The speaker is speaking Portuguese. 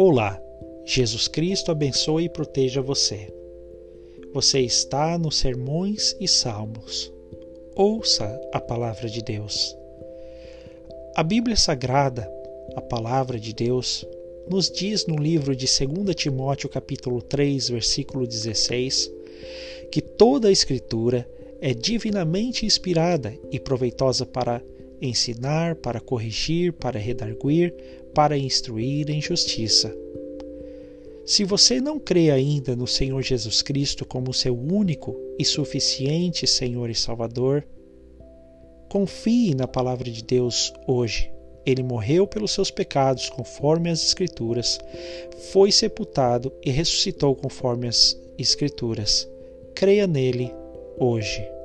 Olá, Jesus Cristo abençoe e proteja você. Você está nos Sermões e Salmos. Ouça a palavra de Deus. A Bíblia Sagrada, a palavra de Deus, nos diz no livro de 2 Timóteo capítulo 3, versículo 16, que toda a escritura é divinamente inspirada e proveitosa para ensinar, para corrigir, para redarguir, para instruir em justiça. Se você não crê ainda no Senhor Jesus Cristo como seu único e suficiente Senhor e Salvador, confie na palavra de Deus hoje. Ele morreu pelos seus pecados, conforme as Escrituras, foi sepultado e ressuscitou conforme as Escrituras. Creia nele hoje.